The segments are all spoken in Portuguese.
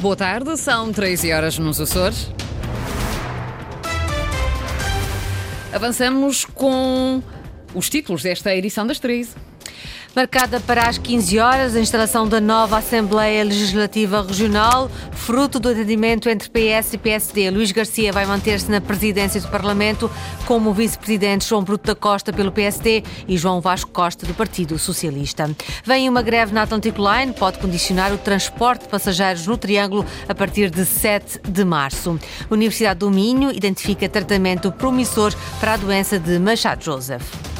Boa tarde, são 13 horas nos Açores. Avançamos com os títulos desta edição das 13. Marcada para as 15 horas, a instalação da nova Assembleia Legislativa Regional, fruto do entendimento entre PS e PSD. Luís Garcia vai manter-se na presidência do Parlamento, como vice-presidente João Bruto da Costa pelo PSD e João Vasco Costa do Partido Socialista. Vem uma greve na Atlantic Line, pode condicionar o transporte de passageiros no Triângulo a partir de 7 de março. A Universidade do Minho identifica tratamento promissor para a doença de Machado Joseph.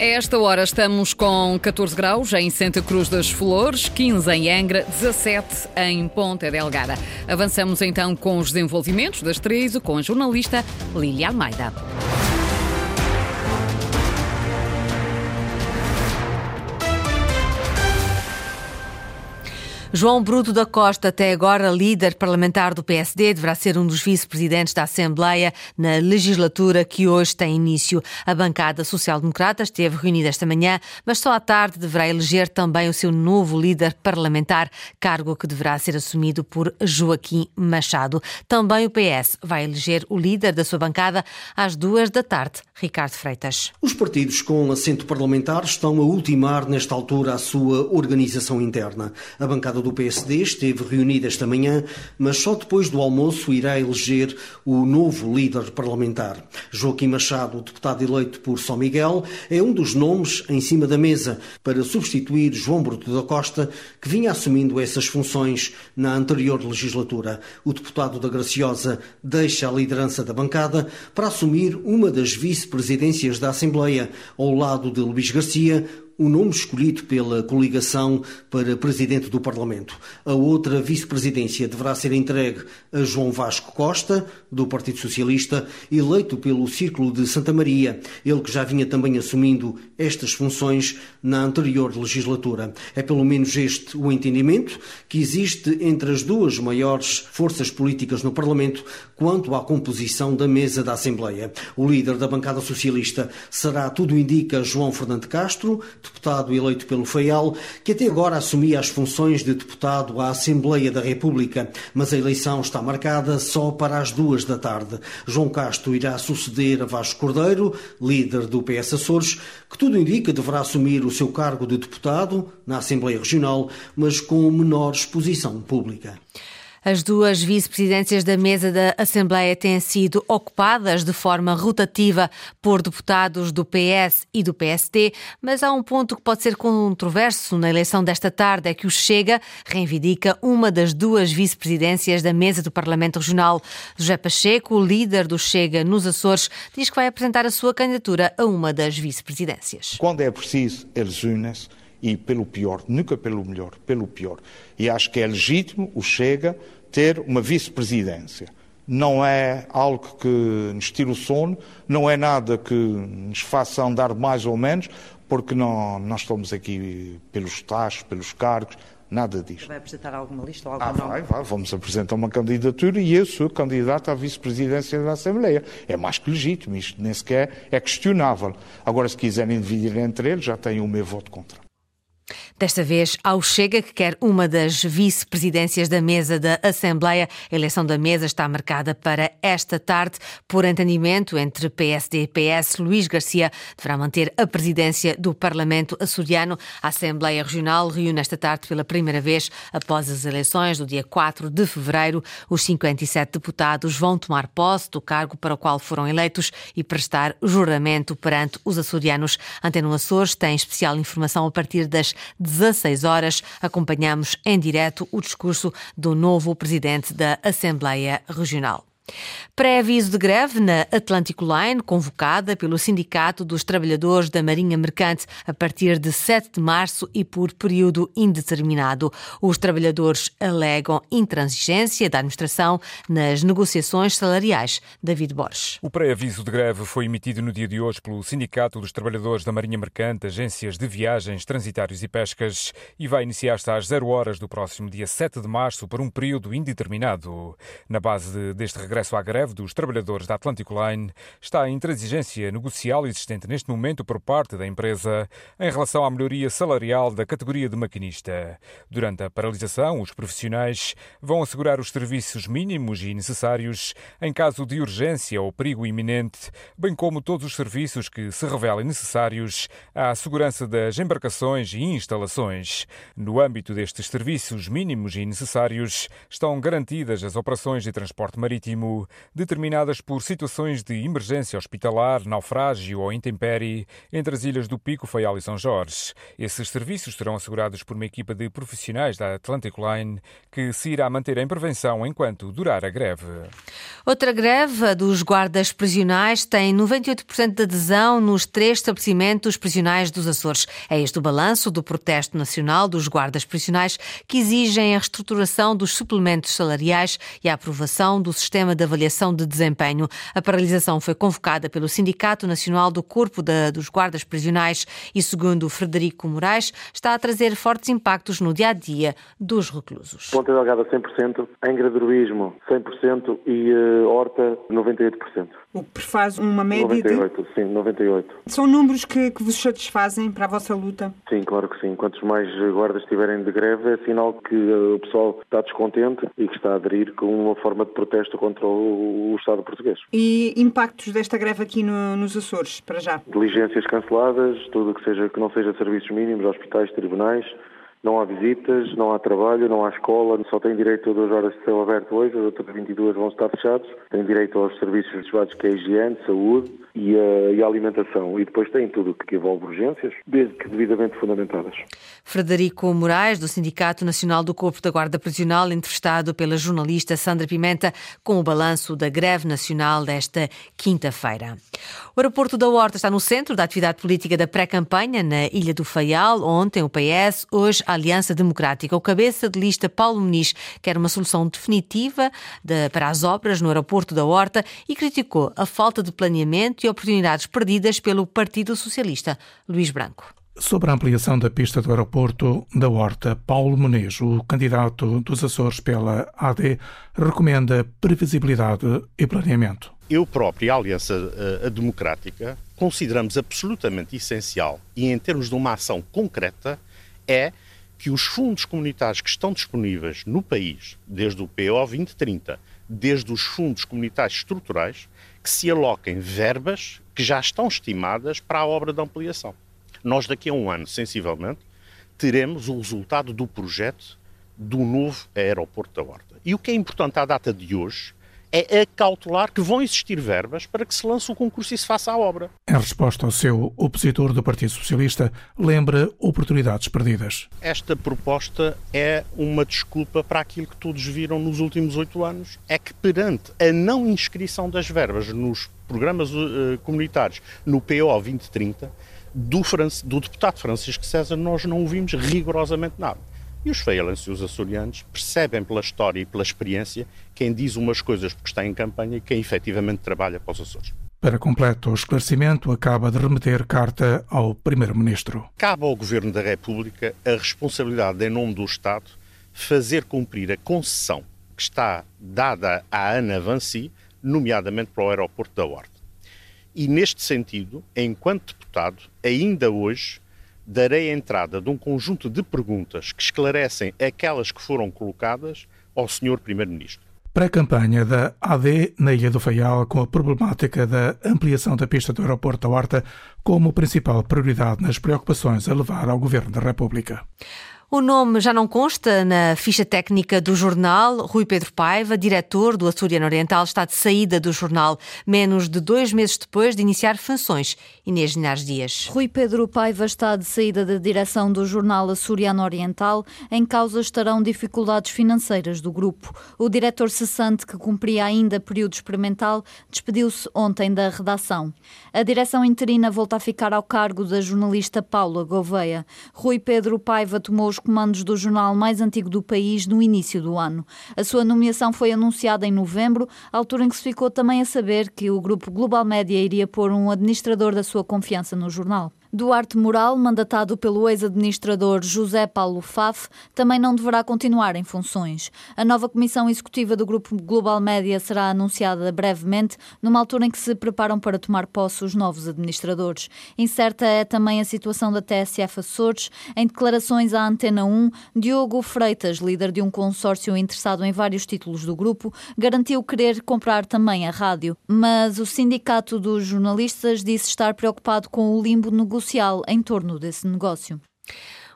A esta hora estamos com 14 graus em Santa Cruz das Flores, 15 em Angra, 17 em Ponta Delgada. Avançamos então com os desenvolvimentos das 13 com a jornalista Lília Almeida. João Bruto da Costa, até agora líder parlamentar do PSD, deverá ser um dos vice-presidentes da Assembleia na legislatura que hoje tem início. A bancada social-democrata esteve reunida esta manhã, mas só à tarde deverá eleger também o seu novo líder parlamentar, cargo que deverá ser assumido por Joaquim Machado. Também o PS vai eleger o líder da sua bancada às duas da tarde, Ricardo Freitas. Os partidos com assento parlamentar estão a ultimar nesta altura a sua organização interna. A bancada bancada do PSD esteve reunida esta manhã, mas só depois do almoço irá eleger o novo líder parlamentar. Joaquim Machado, deputado eleito por São Miguel, é um dos nomes em cima da mesa para substituir João Bruto da Costa, que vinha assumindo essas funções na anterior legislatura. O deputado da Graciosa deixa a liderança da bancada para assumir uma das vice-presidências da Assembleia, ao lado de Luís Garcia, o nome escolhido pela coligação para presidente do Parlamento. A outra vice-presidência deverá ser entregue a João Vasco Costa, do Partido Socialista, eleito pelo Círculo de Santa Maria, ele que já vinha também assumindo estas funções na anterior legislatura. É pelo menos este o entendimento que existe entre as duas maiores forças políticas no Parlamento quanto à composição da mesa da Assembleia. O líder da bancada socialista será, tudo indica, João Fernando Castro, deputado eleito pelo FEIAL, que até agora assumia as funções de deputado à Assembleia da República, mas a eleição está marcada só para as duas da tarde. João Castro irá suceder a Vasco Cordeiro, líder do PS Açores, que tudo indica deverá assumir o seu cargo de deputado na Assembleia Regional, mas com menor exposição pública. As duas vice-presidências da mesa da Assembleia têm sido ocupadas de forma rotativa por deputados do PS e do PST, mas há um ponto que pode ser controverso na eleição desta tarde: é que o Chega reivindica uma das duas vice-presidências da mesa do Parlamento Regional. José Pacheco, líder do Chega nos Açores, diz que vai apresentar a sua candidatura a uma das vice-presidências. Quando é preciso, eles unem-se e pelo pior, nunca pelo melhor, pelo pior. E acho que é legítimo o Chega ter uma vice-presidência. Não é algo que nos tire o sono, não é nada que nos faça andar mais ou menos, porque não, não estamos aqui pelos taxos, pelos cargos, nada disso. Vai apresentar alguma lista ou algum ah? Vai, vai, vamos apresentar uma candidatura e eu sou candidato à vice-presidência da Assembleia. É mais que legítimo, isto nem sequer é questionável. Agora, se quiserem dividir entre eles, já têm o meu voto contra. Desta vez ao Chega, que quer uma das vice-presidências da mesa da Assembleia. A eleição da mesa está marcada para esta tarde. Por entendimento entre PSD e PS, Luís Garcia deverá manter a presidência do Parlamento açoriano. A Assembleia Regional reúne esta tarde pela primeira vez após as eleições do dia 4 de fevereiro. Os 57 deputados vão tomar posse do cargo para o qual foram eleitos e prestar juramento perante os açorianos. Antena Açores tem especial informação a partir das 16 horas, acompanhamos em direto o discurso do novo presidente da Assembleia Regional. Pré-aviso de greve na Atlantic Line, convocada pelo Sindicato dos Trabalhadores da Marinha Mercante a partir de 7 de março e por período indeterminado. Os trabalhadores alegam intransigência da administração nas negociações salariais. David Borges. O pré-aviso de greve foi emitido no dia de hoje pelo Sindicato dos Trabalhadores da Marinha Mercante, Agências de Viagens, Transitários e Pescas e vai iniciar-se às 0 horas do próximo dia 7 de março por um período indeterminado. Na base deste regresso, regresso à greve dos trabalhadores da Atlantic Line está a intransigência negocial existente neste momento por parte da empresa em relação à melhoria salarial da categoria de maquinista. Durante a paralisação, os profissionais vão assegurar os serviços mínimos e necessários em caso de urgência ou perigo iminente, bem como todos os serviços que se revelem necessários à segurança das embarcações e instalações. No âmbito destes serviços mínimos e necessários, estão garantidas as operações de transporte marítimo, determinadas por situações de emergência hospitalar, naufrágio ou intempérie entre as ilhas do Pico, Faial e São Jorge. Esses serviços serão assegurados por uma equipa de profissionais da Atlantic Line que se irá manter em prevenção enquanto durar a greve. Outra greve dos guardas prisionais tem 98% de adesão nos três estabelecimentos prisionais dos Açores. É este o balanço do protesto nacional dos guardas prisionais que exigem a reestruturação dos suplementos salariais e a aprovação do sistema de avaliação de desempenho. A paralisação foi convocada pelo Sindicato Nacional do Corpo de, dos Guardas Prisionais e, segundo Frederico Moraes, está a trazer fortes impactos no dia a dia dos reclusos. Ponta Delgada 100%, Angra do 100% e uh, Horta 98%. O que prefaz uma média 98, de... sim, 98. São números que, que vos satisfazem para a vossa luta? Sim, claro que sim. Quantos mais guardas estiverem de greve, é sinal que uh, o pessoal está descontente e que está a aderir com uma forma de protesto contra o, o Estado português. E impactos desta greve aqui no, nos Açores, para já? Diligências canceladas, tudo que, seja, que não seja serviços mínimos, hospitais, tribunais, não há visitas, não há trabalho, não há escola, só tem direito a duas horas de céu aberto hoje, as outras 22 vão estar fechados. Tem direito aos serviços reservados que é higiene, saúde e a, e a, alimentação. E depois tem tudo o que envolve urgências, desde que devidamente fundamentadas. Frederico Moraes, do Sindicato Nacional do Corpo da Guarda Prisional, entrevistado pela jornalista Sandra Pimenta, com o balanço da greve nacional desta quinta-feira. O aeroporto da Horta está no centro da atividade política da pré-campanha na Ilha do Faial. Ontem o PS, hoje a Aliança Democrática. O cabeça de lista Paulo Muniz quer uma solução definitiva de, para as obras no aeroporto da Horta e criticou a falta de planeamento e oportunidades perdidas pelo Partido Socialista. Luís Branco. Sobre a ampliação da pista do aeroporto da Horta, Paulo Menezes, o candidato dos Açores pela AD, recomenda previsibilidade e planeamento. Eu próprio e a Aliança a Democrática consideramos absolutamente essencial e em termos de uma ação concreta é que os fundos comunitários que estão disponíveis no país, desde o PO 2030, desde os fundos comunitários estruturais, que se aloquem verbas que já estão estimadas para a obra de ampliação. Nós, daqui a um ano, sensivelmente, teremos o resultado do projeto do novo aeroporto da Horta. E o que é importante à data de hoje é acautelar que vão existir verbas para que se lance o concurso e se faça a obra. Em resposta ao seu opositor do Partido Socialista, lembra oportunidades perdidas. Esta proposta é uma desculpa para aquilo que todos viram nos últimos oito anos. É que perante a não inscrição das verbas nos programas uh, comunitários no PO 2030, do, do deputado Francisco César, nós não ouvimos rigorosamente nada. E os feialenses e os açorianos percebem pela história e pela experiência quem diz umas coisas porque está em campanha e quem efetivamente trabalha para os Açores. Para completo esclarecimento, acaba de remeter carta ao Primeiro-Ministro. Cabe ao Governo da República a responsabilidade, em nome do Estado, fazer cumprir a concessão que está dada à Ana Vancy, nomeadamente para o aeroporto da Horta. E neste sentido, enquanto deputado, ainda hoje darei entrada de um conjunto de perguntas que esclarecem aquelas que foram colocadas ao Sr. Primeiro-Ministro. Pré-campanha da AD na Ilha do Faial com a problemática da ampliação da pista do aeroporto da Horta como principal prioridade nas preocupações a levar ao Governo da República. O nome já não consta na ficha técnica do jornal. Rui Pedro Paiva, diretor do Açoriano Oriental, está de saída do jornal, menos de dois meses depois de iniciar funções. Inês Linares Dias. Rui Pedro Paiva está de saída da direção do jornal Açoriano Oriental. Em causa estarão dificuldades financeiras do grupo. O diretor cessante, que cumpria ainda período experimental, despediu-se ontem da redação. A direção interina volta a ficar ao cargo da jornalista Paula Gouveia. Rui Pedro Paiva tomou os comandos do jornal mais antigo do país no início do ano. A sua nomeação foi anunciada em novembro, altura em que se ficou também a saber que o grupo Global Média iria pôr um administrador da sua confiança no jornal. Duarte Moral, mandatado pelo ex-administrador José Paulo Faf, também não deverá continuar em funções. A nova comissão executiva do Grupo Global Média será anunciada brevemente, numa altura em que se preparam para tomar posse os novos administradores. Incerta é também a situação da TSF Açores. Em declarações à Antena 1, Diogo Freitas, líder de um consórcio interessado em vários títulos do grupo, garantiu querer comprar também a rádio. Mas o Sindicato dos Jornalistas disse estar preocupado com o limbo negocial social em torno desse negócio.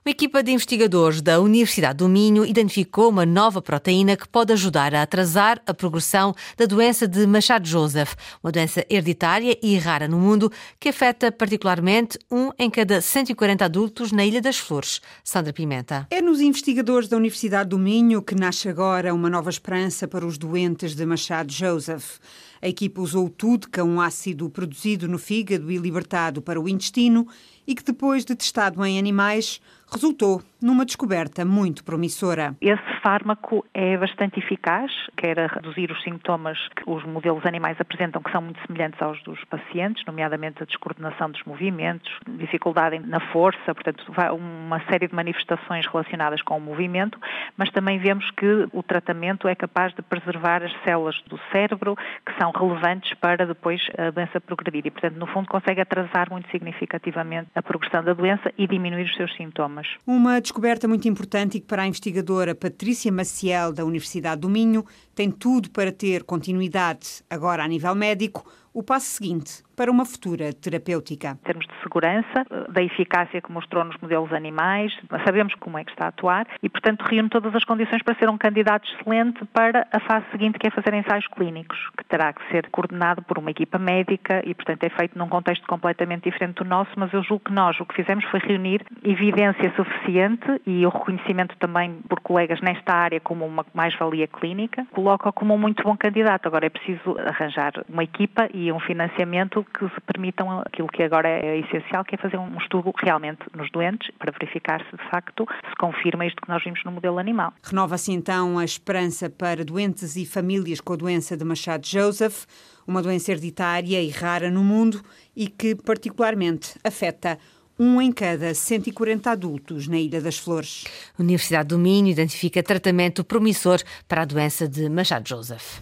Uma equipa de investigadores da Universidade do Minho identificou uma nova proteína que pode ajudar a atrasar a progressão da doença de Machado Joseph, uma doença hereditária e rara no mundo que afeta particularmente um em cada 140 adultos na Ilha das Flores. Sandra Pimenta. É nos investigadores da Universidade do Minho que nasce agora uma nova esperança para os doentes de Machado Joseph. A equipa usou o TUDCA, um ácido produzido no fígado e libertado para o intestino, e que depois de testado em animais resultou numa descoberta muito promissora. Esse fármaco é bastante eficaz, quer a reduzir os sintomas que os modelos animais apresentam, que são muito semelhantes aos dos pacientes, nomeadamente a descoordenação dos movimentos, dificuldade na força, portanto, uma série de manifestações relacionadas com o movimento, mas também vemos que o tratamento é capaz de preservar as células do cérebro que são relevantes para depois a doença progredir e, portanto, no fundo, consegue atrasar muito significativamente a progressão da doença e diminuir os seus sintomas. Uma descoberta muito importante e que para a investigadora Patrícia Maciel, da Universidade do Minho, tem tudo para ter continuidade agora a nível médico. O passo seguinte para uma futura terapêutica. Em termos de segurança, da eficácia que mostrou nos modelos animais, sabemos como é que está a atuar e, portanto, reúne todas as condições para ser um candidato excelente para a fase seguinte, que é fazer ensaios clínicos, que terá que ser coordenado por uma equipa médica e, portanto, é feito num contexto completamente diferente do nosso, mas eu julgo que nós o que fizemos foi reunir evidência suficiente e o reconhecimento também por colegas nesta área como uma mais-valia clínica, coloca como um muito bom candidato. Agora é preciso arranjar uma equipa e um financiamento que se permitam aquilo que agora é essencial, que é fazer um estudo realmente nos doentes para verificar se de facto se confirma isto que nós vimos no modelo animal. Renova-se então a esperança para doentes e famílias com a doença de Machado Joseph, uma doença hereditária e rara no mundo e que particularmente afeta um em cada 140 adultos na Ilha das Flores. A Universidade do Minho identifica tratamento promissor para a doença de Machado Joseph.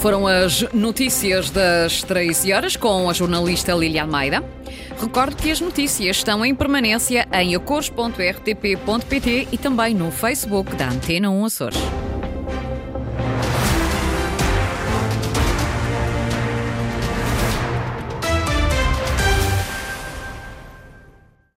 Foram as notícias das 13 horas com a jornalista Lilia Almeida. Recordo que as notícias estão em permanência em acores.rtp.pt e também no Facebook da Antena 1 Açores.